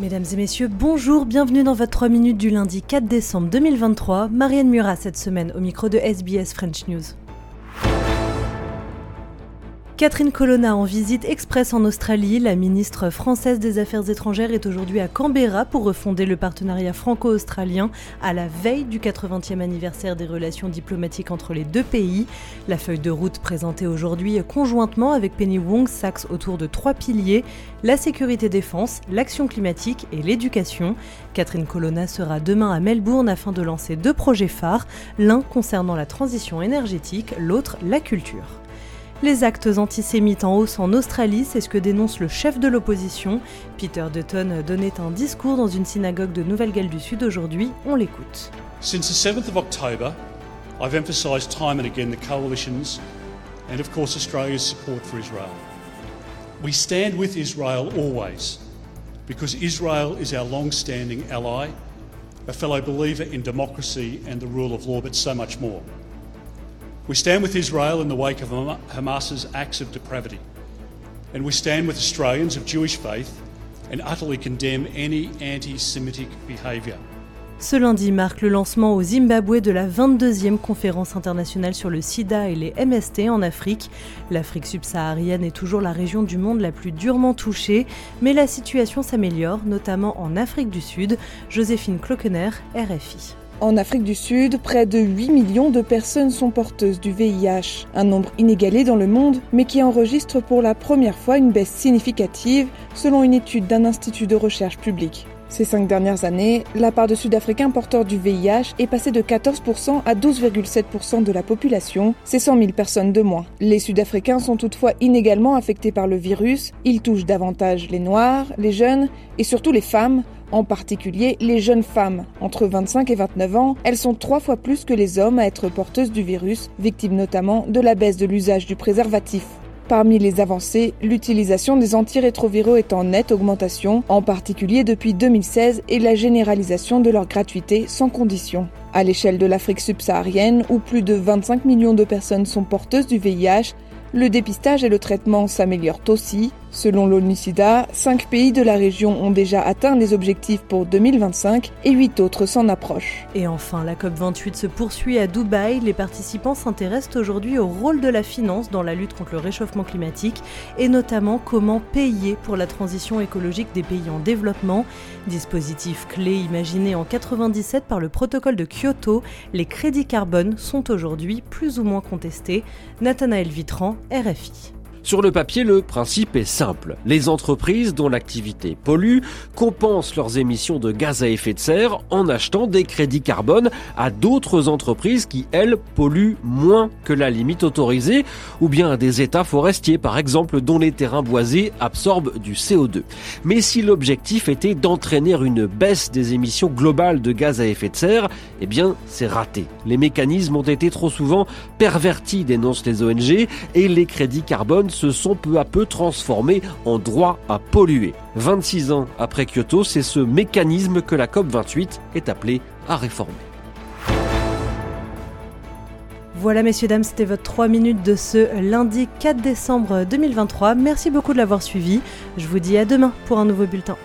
Mesdames et messieurs, bonjour, bienvenue dans votre 3 minutes du lundi 4 décembre 2023. Marianne Murat cette semaine au micro de SBS French News. Catherine Colonna en visite express en Australie. La ministre française des Affaires étrangères est aujourd'hui à Canberra pour refonder le partenariat franco-australien à la veille du 80e anniversaire des relations diplomatiques entre les deux pays. La feuille de route présentée aujourd'hui conjointement avec Penny Wong s'axe autour de trois piliers la sécurité défense, l'action climatique et l'éducation. Catherine Colonna sera demain à Melbourne afin de lancer deux projets phares, l'un concernant la transition énergétique, l'autre la culture. Les actes antisémites en hausse en Australie, c'est ce que dénonce le chef de l'opposition. Peter Dutton donnait un discours dans une synagogue de Nouvelle-Galles du Sud aujourd'hui. On l'écoute. Since the 7th of October, I've emphasised time and again the coalitions and of course Australia's support for Israel. We stand with Israel always because Israel is our long-standing ally, a fellow believer in democracy and the rule of law, but so much more. We stand with Israel in the wake of Hamas's acts of depravity. And we stand with Australians of Jewish faith and utterly condemn any anti Semitic behaviour. Ce lundi marque le lancement au Zimbabwe de la 22e conférence internationale sur le sida et les MST en Afrique. L'Afrique subsaharienne est toujours la région du monde la plus durement touchée, mais la situation s'améliore, notamment en Afrique du Sud. Joséphine Cloquener, RFI. En Afrique du Sud, près de 8 millions de personnes sont porteuses du VIH, un nombre inégalé dans le monde, mais qui enregistre pour la première fois une baisse significative selon une étude d'un institut de recherche public. Ces cinq dernières années, la part de Sud-Africains porteurs du VIH est passée de 14% à 12,7% de la population, c'est 100 000 personnes de moins. Les Sud-Africains sont toutefois inégalement affectés par le virus, il touche davantage les Noirs, les jeunes et surtout les femmes, en particulier les jeunes femmes. Entre 25 et 29 ans, elles sont trois fois plus que les hommes à être porteuses du virus, victimes notamment de la baisse de l'usage du préservatif. Parmi les avancées, l'utilisation des antirétroviraux est en nette augmentation, en particulier depuis 2016 et la généralisation de leur gratuité sans condition. À l'échelle de l'Afrique subsaharienne, où plus de 25 millions de personnes sont porteuses du VIH, le dépistage et le traitement s'améliorent aussi. Selon l'ONU-SIDA, 5 pays de la région ont déjà atteint les objectifs pour 2025 et 8 autres s'en approchent. Et enfin, la COP28 se poursuit à Dubaï. Les participants s'intéressent aujourd'hui au rôle de la finance dans la lutte contre le réchauffement climatique et notamment comment payer pour la transition écologique des pays en développement. Dispositif clé imaginé en 97 par le protocole de Kyoto, les crédits carbone sont aujourd'hui plus ou moins contestés. Nathanaël Vitran, RFI. Sur le papier, le principe est simple. Les entreprises dont l'activité pollue compensent leurs émissions de gaz à effet de serre en achetant des crédits carbone à d'autres entreprises qui, elles, polluent moins que la limite autorisée, ou bien à des États forestiers, par exemple, dont les terrains boisés absorbent du CO2. Mais si l'objectif était d'entraîner une baisse des émissions globales de gaz à effet de serre, eh bien, c'est raté. Les mécanismes ont été trop souvent pervertis, dénoncent les ONG, et les crédits carbone se sont peu à peu transformés en droit à polluer. 26 ans après Kyoto, c'est ce mécanisme que la COP28 est appelée à réformer. Voilà messieurs, dames, c'était votre 3 minutes de ce lundi 4 décembre 2023. Merci beaucoup de l'avoir suivi. Je vous dis à demain pour un nouveau bulletin.